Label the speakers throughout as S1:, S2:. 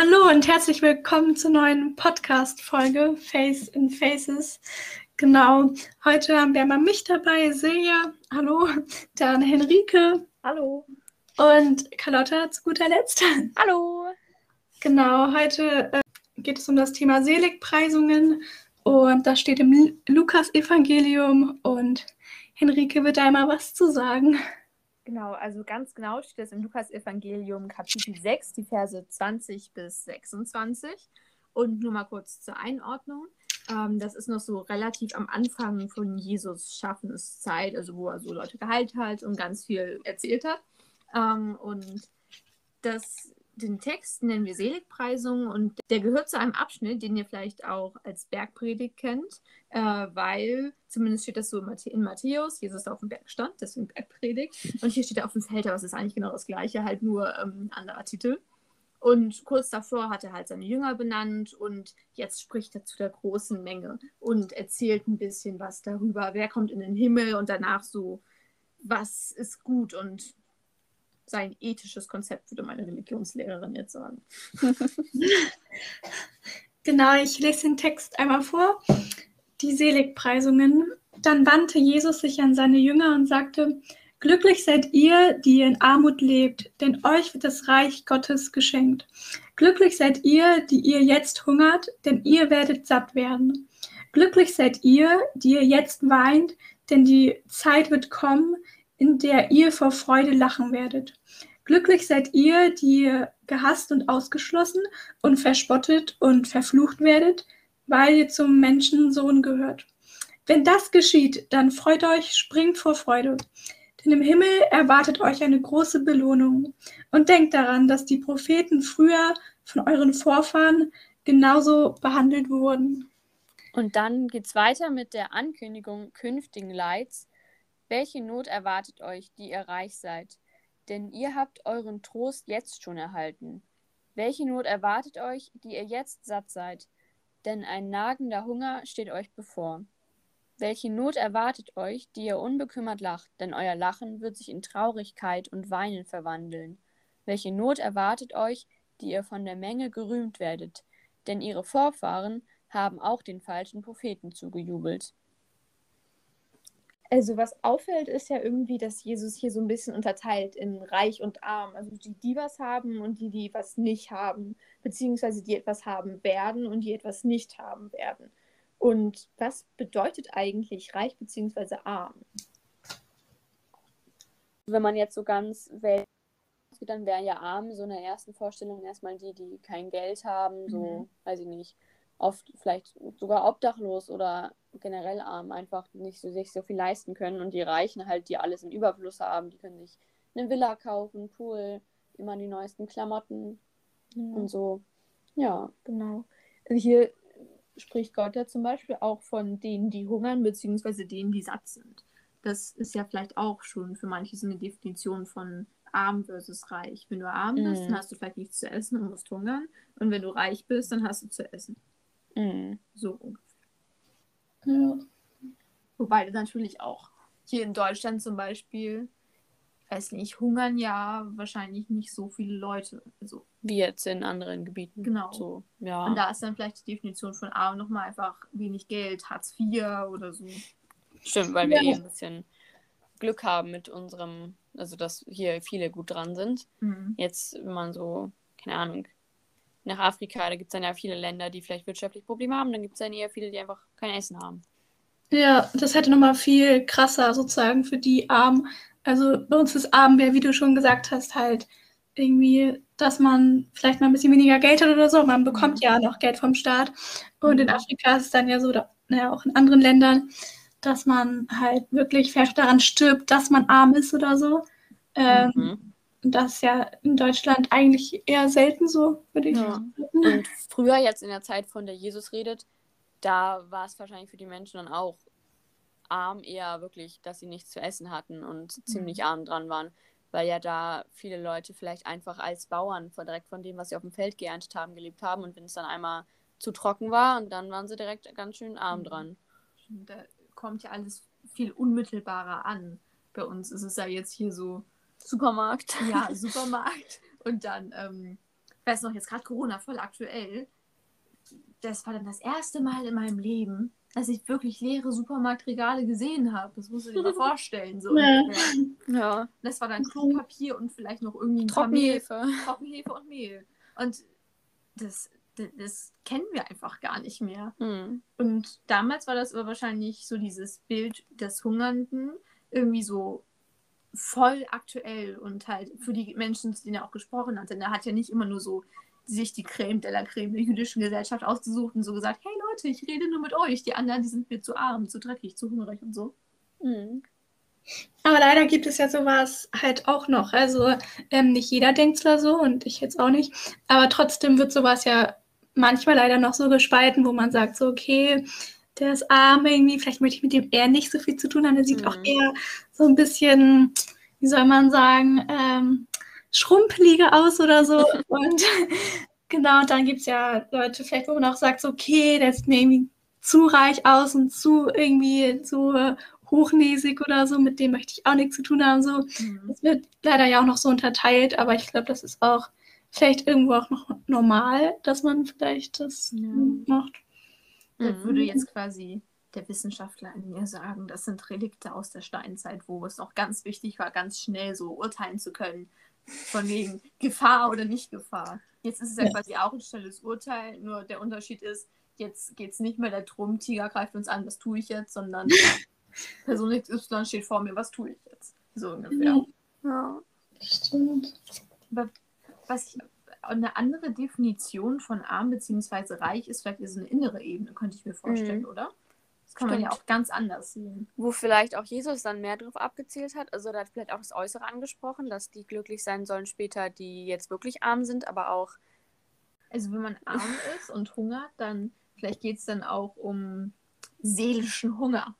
S1: Hallo und herzlich willkommen zur neuen Podcast-Folge Face in Faces. Genau, heute haben wir mal mich dabei, Silja, hallo, dann Henrike.
S2: Hallo.
S1: Und Carlotta zu guter Letzt.
S2: Hallo.
S1: Genau, heute äh, geht es um das Thema Seligpreisungen und das steht im Lukas-Evangelium und Henrike wird da einmal was zu sagen.
S2: Genau, also ganz genau steht es im Lukas-Evangelium Kapitel 6, die Verse 20 bis 26. Und nur mal kurz zur Einordnung. Ähm, das ist noch so relativ am Anfang von Jesus Schaffenszeit, also wo er so Leute geheilt hat und ganz viel erzählt hat. Ähm, und das den Text nennen wir Seligpreisung und der gehört zu einem Abschnitt, den ihr vielleicht auch als Bergpredigt kennt, äh, weil zumindest steht das so in Matthäus, Jesus auf dem Berg stand, deswegen Bergpredigt. Und hier steht er auf dem Feld, aber es ist eigentlich genau das gleiche, halt nur ähm, anderer Titel. Und kurz davor hat er halt seine Jünger benannt und jetzt spricht er zu der großen Menge und erzählt ein bisschen was darüber, wer kommt in den Himmel und danach so, was ist gut und sein ethisches Konzept, würde meine Religionslehrerin jetzt sagen.
S1: genau, ich lese den Text einmal vor. Die Seligpreisungen. Dann wandte Jesus sich an seine Jünger und sagte, Glücklich seid ihr, die in Armut lebt, denn euch wird das Reich Gottes geschenkt. Glücklich seid ihr, die ihr jetzt hungert, denn ihr werdet satt werden. Glücklich seid ihr, die ihr jetzt weint, denn die Zeit wird kommen, in der ihr vor Freude lachen werdet. Glücklich seid ihr, die gehasst und ausgeschlossen und verspottet und verflucht werdet, weil ihr zum Menschensohn gehört. Wenn das geschieht, dann freut euch, springt vor Freude. Denn im Himmel erwartet euch eine große Belohnung. Und denkt daran, dass die Propheten früher von euren Vorfahren genauso behandelt wurden.
S3: Und dann geht's weiter mit der Ankündigung künftigen Leids. Welche Not erwartet euch, die ihr reich seid? denn ihr habt euren Trost jetzt schon erhalten. Welche Not erwartet euch, die ihr jetzt satt seid? Denn ein nagender Hunger steht euch bevor. Welche Not erwartet euch, die ihr unbekümmert lacht, denn euer Lachen wird sich in Traurigkeit und Weinen verwandeln. Welche Not erwartet euch, die ihr von der Menge gerühmt werdet, denn ihre Vorfahren haben auch den falschen Propheten zugejubelt.
S2: Also was auffällt, ist ja irgendwie, dass Jesus hier so ein bisschen unterteilt in reich und arm. Also die, die was haben und die, die was nicht haben. Beziehungsweise die etwas haben werden und die etwas nicht haben werden. Und was bedeutet eigentlich reich beziehungsweise arm?
S3: Wenn man jetzt so ganz wählt, dann wären ja arm so in der ersten Vorstellung erstmal die, die kein Geld haben, so, mhm. weiß ich nicht, oft vielleicht sogar obdachlos oder generell arm, einfach nicht so, sich so viel leisten können. Und die Reichen halt, die alles im Überfluss haben, die können sich eine Villa kaufen, Pool, immer die neuesten Klamotten ja. und so. Ja.
S2: Genau. Also hier spricht Gott ja zum Beispiel auch von denen, die hungern, beziehungsweise denen, die satt sind. Das ist ja vielleicht auch schon für manche so eine Definition von arm versus reich. Wenn du arm bist, mm. dann hast du vielleicht nichts zu essen und musst hungern. Und wenn du reich bist, dann hast du zu essen.
S3: Mhm.
S2: So ungefähr. Ja. Wobei natürlich auch hier in Deutschland zum Beispiel, weiß nicht, hungern ja wahrscheinlich nicht so viele Leute. Also,
S3: Wie jetzt in anderen Gebieten.
S2: Genau.
S3: So, ja.
S2: Und da ist dann vielleicht die Definition von arm nochmal einfach wenig Geld, Hartz IV oder so.
S3: Stimmt, weil wir ja. eh ein bisschen Glück haben mit unserem, also dass hier viele gut dran sind. Mhm. Jetzt, wenn man so, keine Ahnung, nach Afrika. Da gibt es dann ja viele Länder, die vielleicht wirtschaftlich Probleme haben. Dann gibt es dann eher viele, die einfach kein Essen haben.
S1: Ja, das hätte nochmal viel krasser sozusagen für die Armen. Also bei uns ist Arm wie du schon gesagt hast, halt irgendwie, dass man vielleicht mal ein bisschen weniger Geld hat oder so. Man bekommt mhm. ja noch Geld vom Staat. Und mhm. in Afrika ist es dann ja so, naja, auch in anderen Ländern, dass man halt wirklich vielleicht daran stirbt, dass man arm ist oder so. Ähm, mhm. Und das ist ja in Deutschland eigentlich eher selten so, würde ich ja. sagen.
S3: Und früher, jetzt in der Zeit, von der Jesus redet, da war es wahrscheinlich für die Menschen dann auch arm eher wirklich, dass sie nichts zu essen hatten und mhm. ziemlich arm dran waren, weil ja da viele Leute vielleicht einfach als Bauern direkt von dem, was sie auf dem Feld geerntet haben, gelebt haben und wenn es dann einmal zu trocken war und dann waren sie direkt ganz schön arm mhm. dran.
S2: Da kommt ja alles viel unmittelbarer an. Bei uns ist es ja jetzt hier so,
S3: Supermarkt.
S2: Ja, Supermarkt. Und dann, ähm, weiß noch, jetzt gerade Corona voll aktuell. Das war dann das erste Mal in meinem Leben, dass ich wirklich leere Supermarktregale gesehen habe. Das musst du dir mal vorstellen. So
S1: Ja.
S3: Ja.
S2: Das war dann Klopapier und vielleicht noch irgendwie ein
S3: Trockenhefe.
S2: Trockenhefe und Mehl. Und das, das, das kennen wir einfach gar nicht mehr.
S3: Mhm.
S2: Und damals war das aber wahrscheinlich so dieses Bild des Hungernden irgendwie so voll aktuell und halt für die Menschen, zu denen er auch gesprochen hat. Denn er hat ja nicht immer nur so sich die Creme de la Creme der jüdischen Gesellschaft ausgesucht und so gesagt, hey Leute, ich rede nur mit euch. Die anderen, die sind mir zu arm, zu dreckig, zu hungrig und so.
S3: Mhm.
S1: Aber leider gibt es ja sowas halt auch noch. Also ähm, nicht jeder denkt zwar so und ich jetzt auch nicht, aber trotzdem wird sowas ja manchmal leider noch so gespalten, wo man sagt so, okay, der ist arm irgendwie, vielleicht möchte ich mit dem eher nicht so viel zu tun haben. Der sieht
S3: Mhm.
S1: auch eher so ein bisschen, wie soll man sagen, ähm, schrumpeliger aus oder so. und genau, dann gibt es ja Leute vielleicht, wo man auch sagt, so, okay, der sieht mir irgendwie zu reich aus und zu irgendwie zu äh, hochnäsig oder so, mit dem möchte ich auch nichts zu tun haben. So. Das wird leider ja auch noch so unterteilt, aber ich glaube, das ist auch vielleicht irgendwo auch noch normal, dass man vielleicht das
S2: Ja.
S1: macht.
S3: Mhm.
S2: würde jetzt quasi der Wissenschaftler in mir sagen, das sind Relikte aus der Steinzeit, wo es noch ganz wichtig war, ganz schnell so urteilen zu können. Von wegen Gefahr oder nicht Gefahr. Jetzt ist es ja,
S1: Ja.
S2: quasi auch ein schnelles Urteil, nur der Unterschied ist, jetzt geht es nicht mehr darum, Tiger greift uns an, was tue ich jetzt, sondern Person XY steht vor mir, was tue ich jetzt? So ungefähr.
S1: Ja. Stimmt.
S2: Was ich, eine andere Definition von arm bzw. reich ist vielleicht so eine innere Ebene, könnte ich mir vorstellen,
S3: Mhm.
S2: oder? Das kann man ja
S3: Stimmt.
S2: auch ganz anders sehen.
S3: Wo vielleicht auch Jesus dann mehr drauf abgezielt hat. Also da hat vielleicht auch das Äußere angesprochen, dass die glücklich sein sollen später, die jetzt wirklich arm sind, aber auch
S2: Also wenn man arm ist und hungert, dann vielleicht geht es dann auch um seelischen Hunger.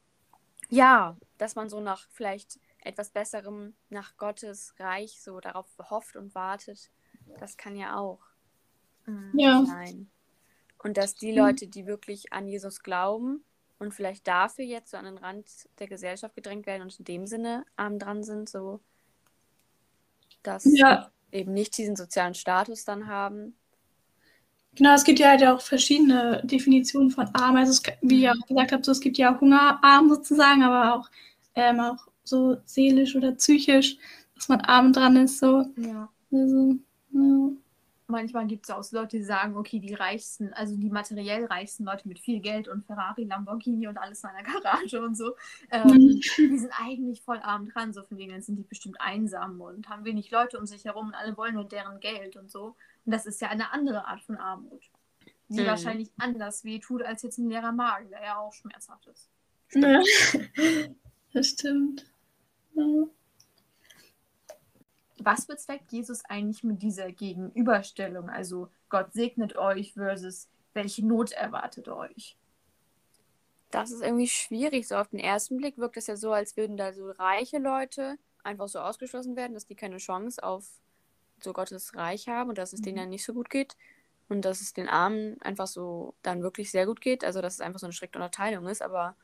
S3: ja, dass man so nach vielleicht etwas Besserem, nach Gottes Reich so darauf hofft und wartet. Das kann ja auch
S1: Ja.
S3: sein. Und dass die
S1: Mhm.
S3: Leute, die wirklich an Jesus glauben und vielleicht dafür jetzt so an den Rand der Gesellschaft gedrängt werden und in dem Sinne arm dran sind, so dass
S1: Ja,
S3: eben nicht diesen sozialen Status dann haben.
S1: genau, es gibt ja halt auch verschiedene Definitionen von arm. Also es, wie ihr auch gesagt habt, so, es gibt ja Hungerarm sozusagen, aber auch, ähm, auch so seelisch oder psychisch, dass man arm dran ist. So.
S2: Ja.
S1: Also, ja.
S2: Manchmal gibt es auch Leute, die sagen, okay, die reichsten, also die materiell reichsten Leute mit viel Geld und Ferrari, Lamborghini und alles in einer Garage und so, ähm,
S1: Mhm.
S2: die sind eigentlich voll arm dran, so von denen dann sind die bestimmt einsam und haben wenig Leute um sich herum und alle wollen nur deren Geld und so. Und das ist ja eine andere Art von Armut, die
S3: Mhm.
S2: wahrscheinlich anders wehtut als jetzt ein leerer Magen, der ja auch schmerzhaft ist.
S1: Ja. Das stimmt. Ja.
S2: Was bezweckt Jesus eigentlich mit dieser Gegenüberstellung? Also Gott segnet euch versus welche Not erwartet euch?
S3: Das ist irgendwie schwierig. So auf den ersten Blick wirkt es ja so, als würden da so reiche Leute einfach so ausgeschlossen werden, dass die keine Chance auf so Gottes Reich haben und dass es denen
S2: Mhm.
S3: dann nicht so gut geht. Und dass es den Armen einfach so dann wirklich sehr gut geht. Also dass es einfach so eine strikte Unterteilung ist, aber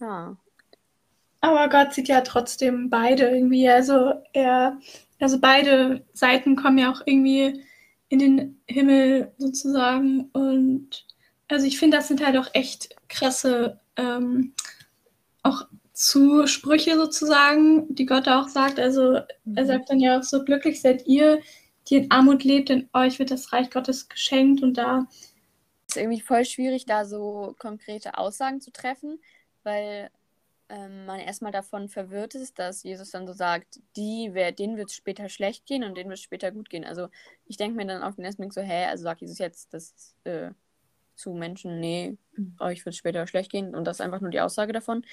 S3: ja.
S1: Aber Gott sieht ja trotzdem beide irgendwie. Also er, also beide Seiten kommen ja auch irgendwie in den Himmel sozusagen. Und also ich finde, das sind halt auch echt krasse ähm, auch Zusprüche sozusagen, die Gott auch sagt. Also er sagt dann ja auch so, glücklich seid ihr, die in Armut lebt, denn euch wird das Reich Gottes geschenkt. Und da,
S3: Es ist irgendwie voll schwierig, da so konkrete Aussagen zu treffen, weil ähm, man erstmal davon verwirrt ist, dass Jesus dann so sagt, die, wer, denen wird es später schlecht gehen und denen wird es später gut gehen. Also ich denke mir dann auf den ersten Blick so, hä, also sagt Jesus jetzt das äh, zu Menschen, nee,
S2: Mhm.
S3: euch wird es später schlecht gehen und das ist einfach nur die Aussage davon.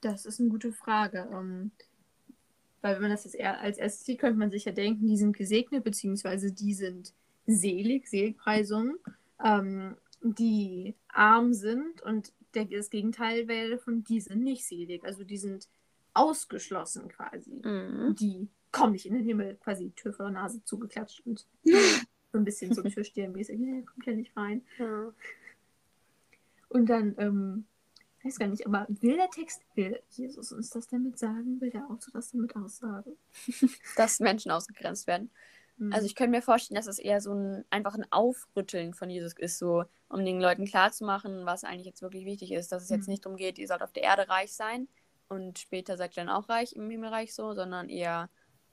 S2: Das ist eine gute Frage. Ähm, weil wenn man das jetzt eher als erstes sieht, könnte man sich ja denken, die sind gesegnet, beziehungsweise die sind selig, Seligpreisung, ähm, die arm sind und der, das Gegenteil wäre von, die sind nicht selig. Also die sind ausgeschlossen quasi.
S3: Mhm.
S2: Die kommen nicht in den Himmel, quasi Tür vor der Nase zugeklatscht und so ein bisschen so Türstehermäßig, nee, kommt ja nicht rein.
S3: Ja.
S2: Und dann, ähm, weiß gar nicht, aber will der Text, will Jesus uns das damit sagen? Will der Autor das damit aussagen?
S3: Dass Menschen ausgegrenzt werden.
S2: Mhm.
S3: Also ich könnte mir vorstellen, dass es eher so ein einfach ein Aufrütteln von Jesus ist, so um den Leuten klarzumachen, was eigentlich jetzt wirklich wichtig ist, dass es jetzt
S2: Mhm.
S3: nicht darum geht, ihr sollt auf der Erde reich sein und später seid ihr dann auch reich im Himmelreich so, sondern eher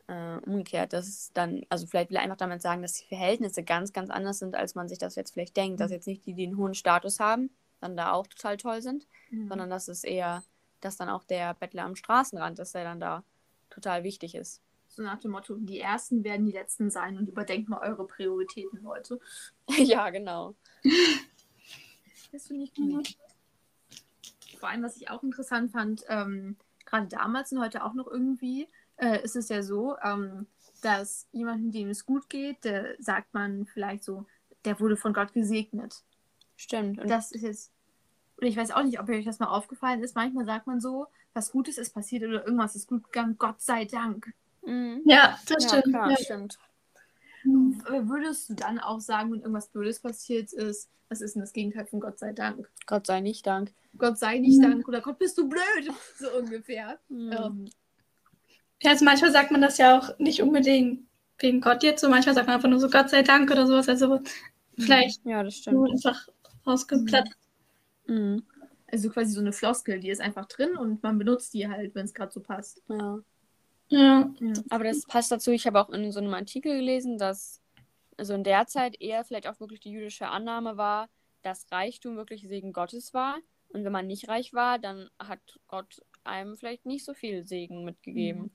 S3: äh, umgekehrt, dass es dann, also vielleicht will er einfach damit sagen, dass die Verhältnisse ganz, ganz anders sind, als man sich das jetzt vielleicht denkt, dass
S2: Mhm.
S3: jetzt nicht die, die einen hohen Status haben, dann da auch total toll sind,
S2: Mhm.
S3: sondern dass es eher, dass dann auch der Bettler am Straßenrand, dass der dann da total wichtig ist.
S2: So nach dem Motto, die Ersten werden die Letzten sein und überdenkt mal eure Prioritäten, Leute.
S3: ja, genau.
S2: Das finde ich gut. Vor allem, was ich auch interessant fand, ähm, gerade damals und heute auch noch irgendwie, äh, ist es ja so, ähm, dass jemandem, dem es gut geht, der sagt man vielleicht so, der wurde von Gott gesegnet.
S3: Stimmt. Und
S2: Das ist jetzt, und ich weiß auch nicht, ob euch das mal aufgefallen ist, manchmal sagt man so, was Gutes ist passiert oder irgendwas ist gut gegangen, Gott sei Dank.
S3: Mhm.
S1: Ja, das
S3: Ja,
S1: stimmt.
S3: klar,
S1: Ja.
S3: stimmt.
S2: Würdest du dann auch sagen, wenn irgendwas Blödes passiert ist, was ist denn das Gegenteil von Gott sei Dank?
S3: Gott sei nicht Dank.
S2: Gott sei nicht
S1: Mhm.
S2: Dank oder Gott bist du blöd, so ungefähr.
S3: Mhm.
S2: Ähm,
S1: Ja, also manchmal sagt man das ja auch nicht unbedingt wegen Gott jetzt, so manchmal sagt man einfach nur so Gott sei Dank oder sowas, also vielleicht
S3: Ja, das
S1: nur
S3: stimmt.
S1: einfach rausgeplatzt.
S3: Mhm.
S2: Also quasi so eine Floskel, die ist einfach drin und man benutzt die halt, wenn es gerade so passt.
S3: Ja.
S1: Ja.
S3: Aber das passt dazu. Ich habe auch in so einem Artikel gelesen, dass also in der Zeit eher vielleicht auch wirklich die jüdische Annahme war, dass Reichtum wirklich Segen Gottes war. Und wenn man nicht reich war, dann hat Gott einem vielleicht nicht so viel Segen mitgegeben.
S2: Mhm.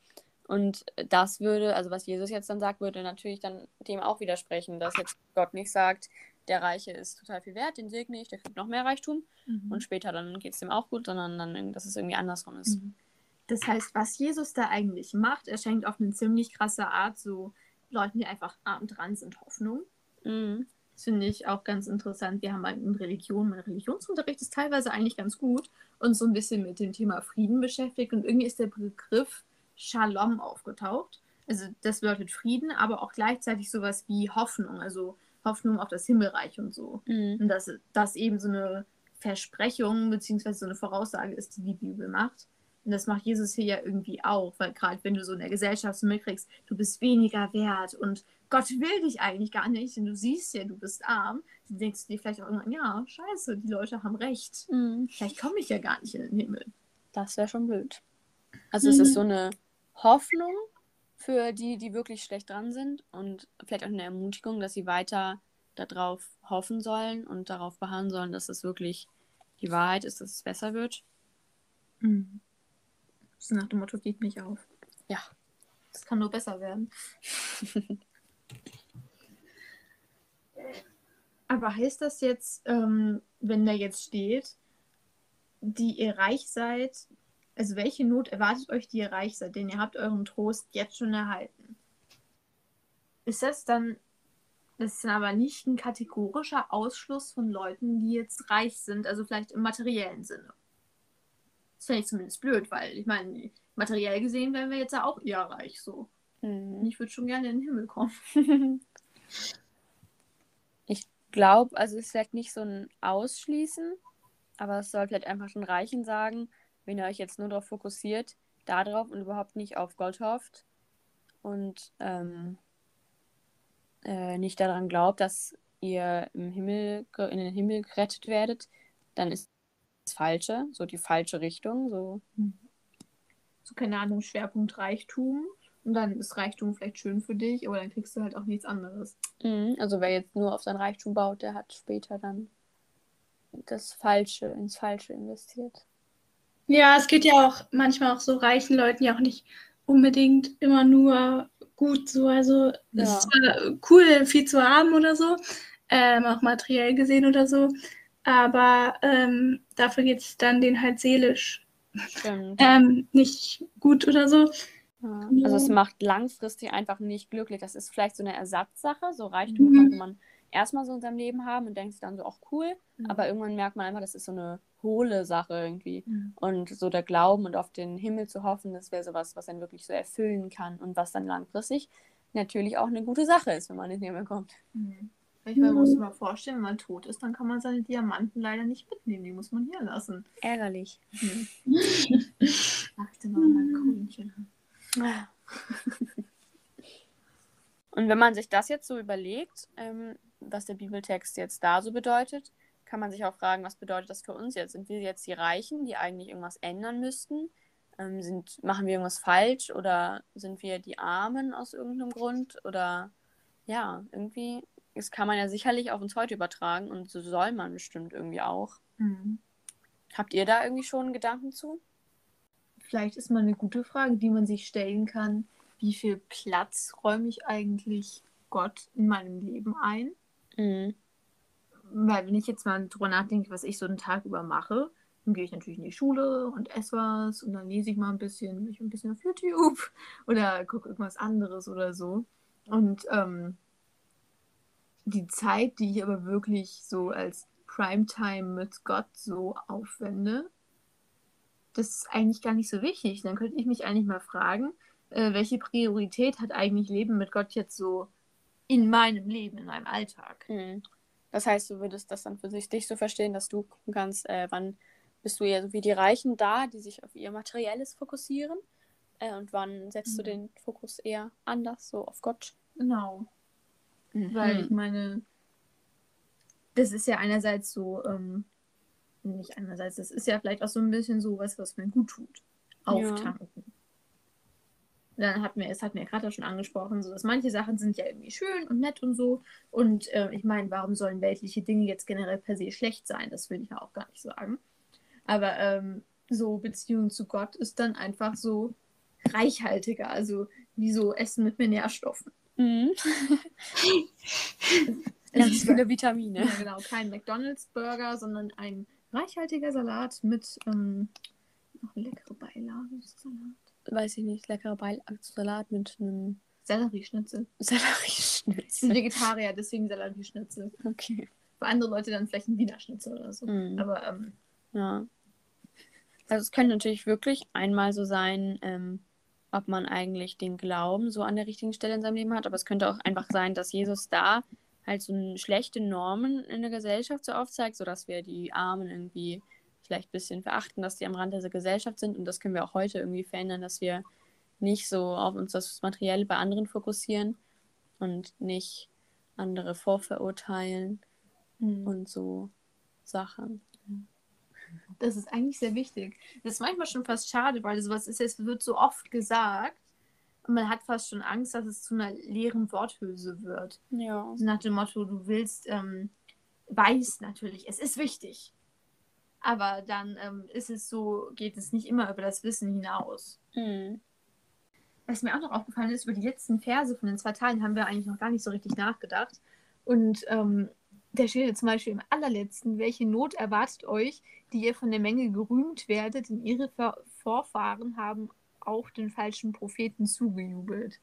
S3: Und das würde, also was Jesus jetzt dann sagt, würde natürlich dann dem auch widersprechen, dass jetzt Gott nicht sagt, der Reiche ist total viel wert, den segne ich, der kriegt noch mehr Reichtum
S2: Mhm.
S3: und später dann geht es dem auch gut, sondern dann, dass es irgendwie andersrum ist.
S2: Mhm. Das heißt, was Jesus da eigentlich macht, er schenkt auf eine ziemlich krasse Art so Leuten, die einfach arm dran sind, Hoffnung.
S3: Mhm.
S2: Das finde ich auch ganz interessant. Wir haben halt in Religion, mein Religionsunterricht ist teilweise eigentlich ganz gut und so ein bisschen mit dem Thema Frieden beschäftigt. Und irgendwie ist der Begriff Shalom aufgetaucht. Also das bedeutet Frieden, aber auch gleichzeitig sowas wie Hoffnung, also Hoffnung auf das Himmelreich und so.
S3: Mhm.
S2: Und dass das eben so eine Versprechung beziehungsweise so eine Voraussage ist, die die Bibel macht. Und das macht Jesus hier ja irgendwie auch, weil gerade wenn du so in der Gesellschaft so mitkriegst, du bist weniger wert und Gott will dich eigentlich gar nicht, denn du siehst ja, du bist arm, dann denkst du dir vielleicht auch irgendwann, ja, scheiße, die Leute haben recht.
S3: Mhm.
S2: Vielleicht komme ich ja gar nicht in den Himmel.
S3: Das wäre schon blöd. Also es ist so eine Hoffnung für die, die wirklich schlecht dran sind und vielleicht auch eine Ermutigung, dass sie weiter darauf hoffen sollen und darauf beharren sollen, dass es wirklich die Wahrheit ist, dass es besser wird.
S2: Mhm. So nach dem Motto, geht nicht auf.
S3: Ja.
S2: Das kann nur besser werden. Aber heißt das jetzt, ähm, wenn da jetzt steht, die ihr reich seid, also welche Not erwartet euch, die ihr reich seid, denn ihr habt euren Trost jetzt schon erhalten? Ist das dann, das ist dann aber nicht ein kategorischer Ausschluss von Leuten, die jetzt reich sind, also vielleicht im materiellen Sinne? Das fände ich zumindest blöd, weil ich meine, materiell gesehen wären wir jetzt ja auch eher reich so.
S3: Mhm.
S2: ich würde schon gerne in den Himmel kommen.
S3: Ich glaube, also es ist vielleicht nicht so ein Ausschließen, aber es soll vielleicht einfach schon reichen sagen, wenn ihr euch jetzt nur darauf fokussiert, darauf und überhaupt nicht auf Gott hofft und ähm, äh, nicht daran glaubt, dass ihr im Himmel, in den Himmel gerettet werdet, dann ist das Falsche, so die falsche Richtung. So.
S2: So, keine Ahnung, Schwerpunkt Reichtum. Und dann ist Reichtum vielleicht schön für dich, aber dann kriegst du halt auch nichts anderes.
S3: Mhm. Also wer jetzt nur auf sein Reichtum baut, der hat später dann das Falsche, ins Falsche investiert.
S1: Ja, es geht ja auch manchmal auch so reichen Leuten ja auch nicht unbedingt immer nur gut so. Also es
S3: Ja.
S1: ist zwar cool, viel zu haben oder so, ähm, auch materiell gesehen oder so, aber ähm, dafür geht es dann denen halt seelisch ähm, nicht gut oder so.
S3: Ja. Also es macht langfristig einfach nicht glücklich. Das ist vielleicht so eine Ersatzsache. So Reichtum
S1: Mhm.
S3: konnte man erstmal so in seinem Leben haben und denkt sich dann so, auch cool.
S2: Mhm.
S3: Aber irgendwann merkt man einfach, das ist so eine hohle Sache irgendwie.
S2: Mhm.
S3: Und so der Glauben und auf den Himmel zu hoffen, das wäre sowas, was einen wirklich so erfüllen kann und was dann langfristig natürlich auch eine gute Sache ist, wenn man in den Himmel kommt.
S2: Mhm. Ich meine, man muss sich mal vorstellen, wenn man tot ist, dann kann man seine Diamanten leider nicht mitnehmen. Die muss man hier lassen.
S3: Ärgerlich.
S2: Mhm. Ach, ich dann noch mein Coinchen.
S3: Und Und wenn man sich das jetzt so überlegt, ähm, was der Bibeltext jetzt da so bedeutet, kann man sich auch fragen, was bedeutet das für uns jetzt? Sind wir jetzt die Reichen, die eigentlich irgendwas ändern müssten? Ähm, sind, machen wir irgendwas falsch oder sind wir die Armen aus irgendeinem Grund? Oder ja, irgendwie, das kann man ja sicherlich auf uns heute übertragen und so soll man bestimmt irgendwie auch.
S2: Mhm.
S3: Habt ihr da irgendwie schon Gedanken zu?
S2: Vielleicht ist mal eine gute Frage, die man sich stellen kann. Wie viel Platz räume ich eigentlich Gott in meinem Leben ein?
S3: Mhm.
S2: Weil wenn ich jetzt mal drüber nachdenke, was ich so einen Tag über mache, dann gehe ich natürlich in die Schule und esse was und dann lese ich mal ein bisschen, ich ein bisschen auf YouTube oder gucke irgendwas anderes oder so. Und ähm, die Zeit, die ich aber wirklich so als Primetime mit Gott so aufwende, das ist eigentlich gar nicht so wichtig. Dann könnte ich mich eigentlich mal fragen, äh, welche Priorität hat eigentlich Leben mit Gott jetzt so in meinem Leben, in meinem Alltag?
S3: Mhm. Das heißt, du würdest das dann für sich, dich so verstehen, dass du gucken kannst, äh, wann bist du eher so wie die Reichen da, die sich auf ihr Materielles fokussieren? Äh, und wann setzt du
S2: Mhm.
S3: den Fokus eher anders, so auf Gott?
S2: Genau. Weil ich meine, das ist ja einerseits so, ähm, nicht einerseits, das ist ja vielleicht auch so ein bisschen so was, was mir gut tut. Auftanken. Dann hat mir, es hat mir gerade schon angesprochen, so dass manche Sachen sind ja irgendwie schön und nett und so. Und äh, ich meine, warum sollen weltliche Dinge jetzt generell per se schlecht sein? Das will ich ja auch gar nicht sagen. Aber ähm, so Beziehung zu Gott ist dann einfach so reichhaltiger, also wie so Essen mit mehr Nährstoffen.
S3: Mhm. Ganz viele Vitamine.
S2: Ja, genau, kein McDonalds-Burger, sondern ein reichhaltiger Salat mit ähm, noch leckere Beilage. Salat.
S3: Weiß ich nicht, leckerer Salat mit einem
S2: Sellerieschnitzel. Ich bin
S3: Sellerieschnitzel.
S2: Vegetarier, deswegen Sellerieschnitzel.
S3: Okay.
S2: Für andere Leute dann vielleicht ein Wiener Schnitzel oder so.
S3: Mhm.
S2: Aber ähm,
S3: Ja. Also es könnte natürlich wirklich einmal so sein, ähm, ob man eigentlich den Glauben so an der richtigen Stelle in seinem Leben hat, aber es könnte auch einfach sein, dass Jesus da halt so schlechte Normen in der Gesellschaft so aufzeigt, sodass wir die Armen irgendwie vielleicht ein bisschen verachten, dass die am Rand der Gesellschaft sind und das können wir auch heute irgendwie verändern, dass wir nicht so auf uns das Materielle bei anderen fokussieren und nicht andere vorverurteilen
S2: und
S3: und so Sachen.
S2: Das ist eigentlich sehr wichtig. Das ist manchmal schon fast schade, weil sowas ist, es wird so oft gesagt. Und man hat fast schon Angst, dass es zu einer leeren Worthülse wird.
S3: Ja.
S2: Nach dem Motto, du willst, ähm, weiß natürlich, es ist wichtig. Aber dann ähm, ist es so, geht es nicht immer über das Wissen hinaus.
S3: Mhm.
S2: Was mir auch noch aufgefallen ist, über die letzten Verse von den zwei Teilen haben wir eigentlich noch gar nicht so richtig nachgedacht. Und ähm, da steht jetzt zum Beispiel im allerletzten, welche Not erwartet euch, die ihr von der Menge gerühmt werdet, denn ihre Vorfahren haben auch den falschen Propheten zugejubelt.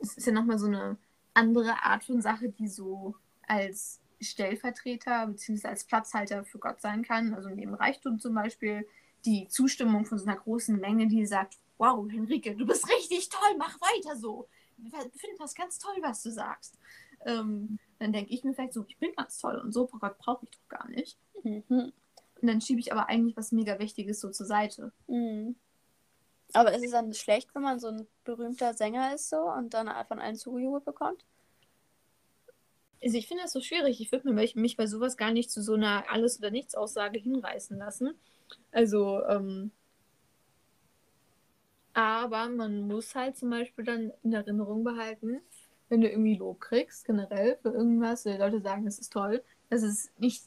S2: Es ist ja nochmal so eine andere Art von Sache, die so als Stellvertreter bzw. als Platzhalter für Gott sein kann. Also neben Reichtum zum Beispiel die Zustimmung von so einer großen Menge, die sagt, wow, Henrike, du bist richtig toll, mach weiter so. Ich finde das ganz toll, was du sagst. Ähm, dann denke ich mir vielleicht so, ich bin ganz toll und so Gott brauche ich doch gar nicht.
S3: Mhm.
S2: Und dann schiebe ich aber eigentlich was mega Wichtiges so zur Seite.
S3: Mhm. Aber ist es dann schlecht, wenn man so ein berühmter Sänger ist so und dann von allen zugejubelt bekommt?
S2: Also ich finde das so schwierig. Ich würde mich, mich bei sowas gar nicht zu so einer Alles- oder Nichts-Aussage hinreißen lassen. Also, ähm, aber man muss halt zum Beispiel dann in Erinnerung behalten, wenn du irgendwie Lob kriegst, generell für irgendwas, oder die Leute sagen, das ist toll, dass es nicht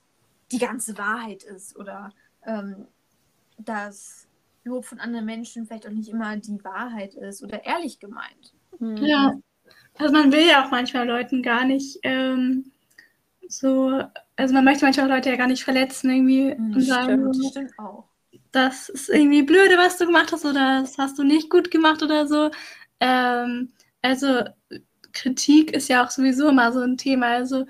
S2: die ganze Wahrheit ist oder ähm, dass Lob von anderen Menschen vielleicht auch nicht immer die Wahrheit ist oder ehrlich gemeint.
S3: Mhm.
S1: Ja. Also man will ja auch manchmal Leuten gar nicht ähm, so, also man möchte manchmal Leute ja gar nicht verletzen irgendwie und sagen,
S3: stimmt.
S1: so,
S2: stimmt auch.
S1: das ist irgendwie blöde, was du gemacht hast oder das hast du nicht gut gemacht oder so. Ähm, also Kritik ist ja auch sowieso immer so ein Thema. Also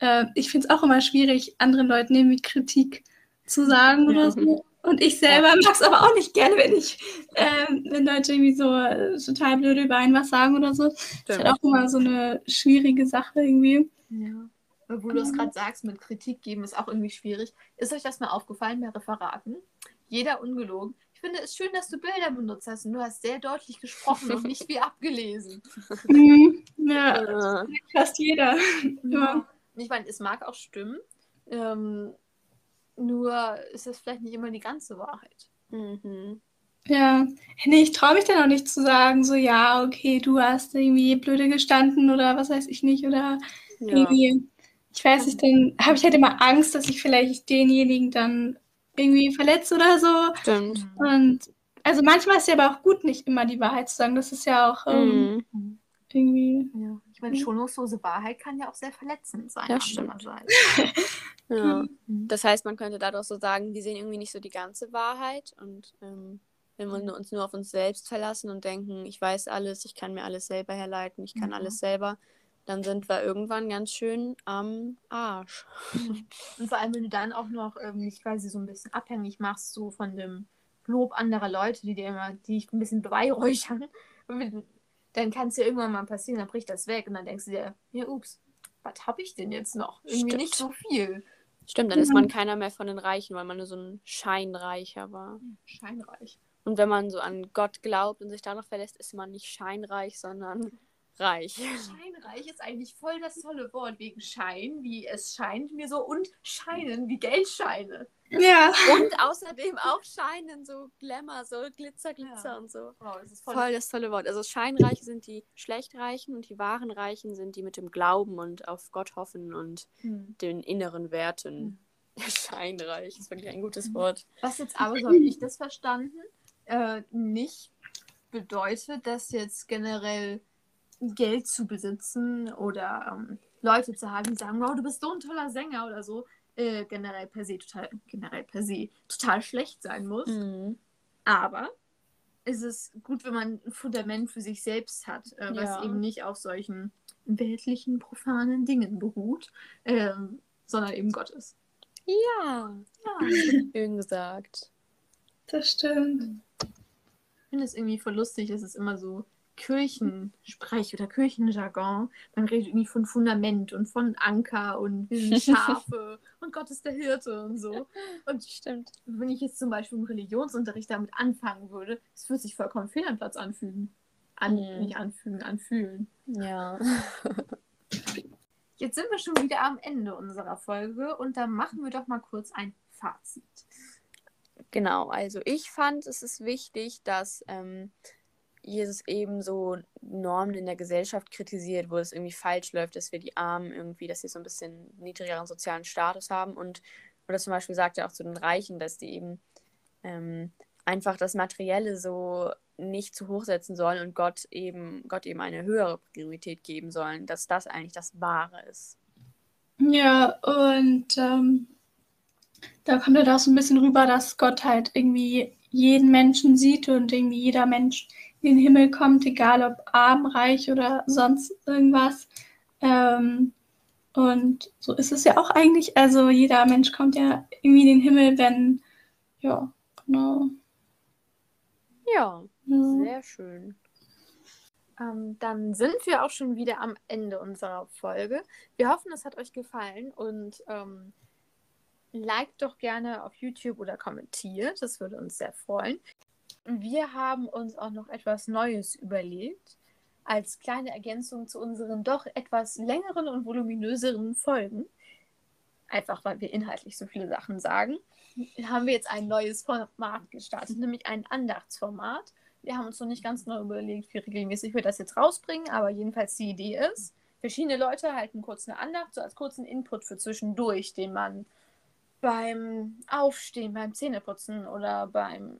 S1: äh, ich finde es auch immer schwierig, anderen Leuten irgendwie Kritik zu sagen
S3: Ja.
S1: oder so. Und ich selber mag es aber auch nicht gerne, wenn ich, ähm, wenn Leute irgendwie so äh, total blöde über einen was sagen oder so. Das ist halt auch immer so eine schwierige Sache irgendwie.
S2: Ja. Obwohl du es gerade sagst, mit Kritik geben ist auch irgendwie schwierig. Ist euch das mal aufgefallen bei Referaten? Jeder ungelogen. Ich finde es schön, dass du Bilder benutzt hast und du hast sehr deutlich gesprochen und nicht wie abgelesen.
S1: Mhm. Ja,
S3: Ja.
S1: fast jeder.
S2: Ja. Ich meine, es mag auch stimmen, ähm, nur ist es vielleicht nicht immer die ganze Wahrheit.
S3: Mhm.
S1: Ja, nee, ich traue mich dann auch nicht zu sagen, so, ja, okay, du hast irgendwie blöde gestanden oder was weiß ich nicht, oder
S3: Ja.
S1: irgendwie, ich weiß nicht, dann habe ich halt immer Angst, dass ich vielleicht denjenigen dann irgendwie verletze oder so.
S3: Stimmt.
S1: Und also manchmal ist ja aber auch gut, nicht immer die Wahrheit zu sagen. Das ist ja auch ähm,
S3: Mhm.
S1: Irgendwie.
S2: Ja. Ich meine, schonungslose Wahrheit kann ja auch sehr verletzend sein.
S3: Ja, stimmt. Ja.
S2: Mhm.
S3: Das heißt, man könnte dadurch so sagen, wir sehen irgendwie nicht so die ganze Wahrheit und ähm, wenn wir uns nur auf uns selbst verlassen und denken, ich weiß alles, ich kann mir alles selber herleiten, ich kann
S2: Ja.
S3: alles selber, dann sind wir irgendwann ganz schön am Arsch.
S2: Und vor allem, wenn du dann auch noch ähm, dich quasi so ein bisschen abhängig machst, so von dem Lob anderer Leute, die dir immer, die dich ein bisschen beweihräuchern, dann kann es dir irgendwann mal passieren, dann bricht das weg und dann denkst du dir, ja, ups, was habe ich denn jetzt noch? Irgendwie
S3: Stimmt.
S2: nicht so viel.
S3: Stimmt, dann ist
S1: Ja.
S3: man keiner mehr von den Reichen, weil man nur so ein Scheinreicher war.
S2: Scheinreich.
S3: Und wenn man so an Gott glaubt und sich darauf verlässt, ist man nicht scheinreich, sondern reich.
S2: Scheinreich ist eigentlich voll das tolle Wort wegen Schein, wie es scheint mir so, und Scheinen, wie Geldscheine.
S1: Ja.
S3: Und außerdem auch Scheinen, so Glamour, so Glitzer, Glitzer
S2: Ja.
S3: und so.
S2: Wow, das ist voll,
S3: Voll das tolle Wort. Also Scheinreiche sind die Schlechtreichen und die wahren Reichen sind die mit dem Glauben und auf Gott hoffen und
S2: Hm.
S3: den inneren Werten. Scheinreich ist wirklich ein gutes Wort.
S2: Was jetzt aber, so habe ich das verstanden, äh, nicht bedeutet, dass jetzt generell Geld zu besitzen oder ähm, Leute zu haben, die sagen, wow, du bist so ein toller Sänger oder so, äh, generell per se total, generell per se total schlecht sein muss.
S3: Mhm.
S2: Aber es ist gut, wenn man ein Fundament für sich selbst hat, äh, was
S3: Ja.
S2: eben nicht auf solchen weltlichen, profanen Dingen beruht, ähm, sondern eben Gott ist.
S3: Ja,
S2: Ja.
S3: schön gesagt.
S1: Das stimmt.
S2: Ich finde es irgendwie voll lustig, dass es immer so Kirchensprech oder Kirchenjargon. Man redet irgendwie von Fundament und von Anker und wir sind Schafe und Gott ist der Hirte und so. Und
S3: Stimmt.
S2: wenn ich jetzt zum Beispiel im Religionsunterricht damit anfangen würde, es würde sich vollkommen fehl am Platz anfühlen. An,
S3: Mhm.
S2: Nicht anfühlen, anfühlen.
S3: Ja.
S2: Jetzt sind wir schon wieder am Ende unserer Folge und dann machen wir doch mal kurz ein Fazit.
S3: Genau, also ich fand, es ist wichtig, dass ähm, Jesus eben so Normen in der Gesellschaft kritisiert, wo es irgendwie falsch läuft, dass wir die Armen irgendwie, dass sie so ein bisschen niedrigeren sozialen Status haben und oder zum Beispiel sagt er auch zu den Reichen, dass die eben ähm, einfach das Materielle so nicht zu hoch setzen sollen und Gott eben, Gott eben eine höhere Priorität geben sollen, dass das eigentlich das Wahre ist.
S1: Ja, und ähm, da kommt halt auch so ein bisschen rüber, dass Gott halt irgendwie jeden Menschen sieht und irgendwie jeder Mensch in den Himmel kommt, egal ob arm, reich oder sonst irgendwas. Ähm, und so ist es ja auch eigentlich. Also jeder Mensch kommt ja irgendwie in den Himmel, wenn, ja, genau.
S3: Ja,
S1: Ja.
S3: sehr schön.
S2: Ähm, dann sind wir auch schon wieder am Ende unserer Folge. Wir hoffen, es hat euch gefallen und ähm, liked doch gerne auf YouTube oder kommentiert. Das würde uns sehr freuen. Wir haben uns auch noch etwas Neues überlegt. Als kleine Ergänzung zu unseren doch etwas längeren und voluminöseren Folgen. Einfach weil wir inhaltlich so viele Sachen sagen, haben wir jetzt ein neues Format gestartet, nämlich ein Andachtsformat. Wir haben uns noch nicht ganz neu überlegt, wie regelmäßig wir das jetzt rausbringen, aber jedenfalls die Idee ist, verschiedene Leute halten kurz eine Andacht, so als kurzen Input für zwischendurch, den man beim Aufstehen, beim Zähneputzen oder beim,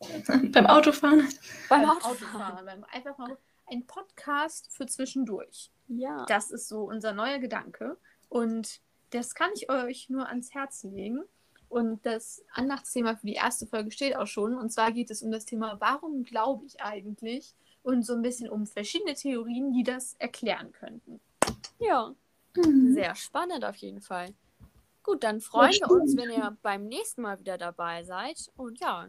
S1: Beim Autofahren.
S3: Beim
S2: beim
S3: Autofahren.
S2: Autofahren, beim einfach mal ein Podcast für zwischendurch.
S3: Ja.
S2: Das ist so unser neuer Gedanke und das kann ich euch nur ans Herz legen. Und das Andachtsthema für die erste Folge steht auch schon. Und zwar geht es um das Thema, warum glaube ich eigentlich? Und so ein bisschen um verschiedene Theorien, die das erklären könnten.
S3: Ja,
S1: Mhm.
S3: sehr spannend auf jeden Fall. Gut, dann freuen wir uns, wenn ihr beim nächsten Mal wieder dabei seid. Und ja,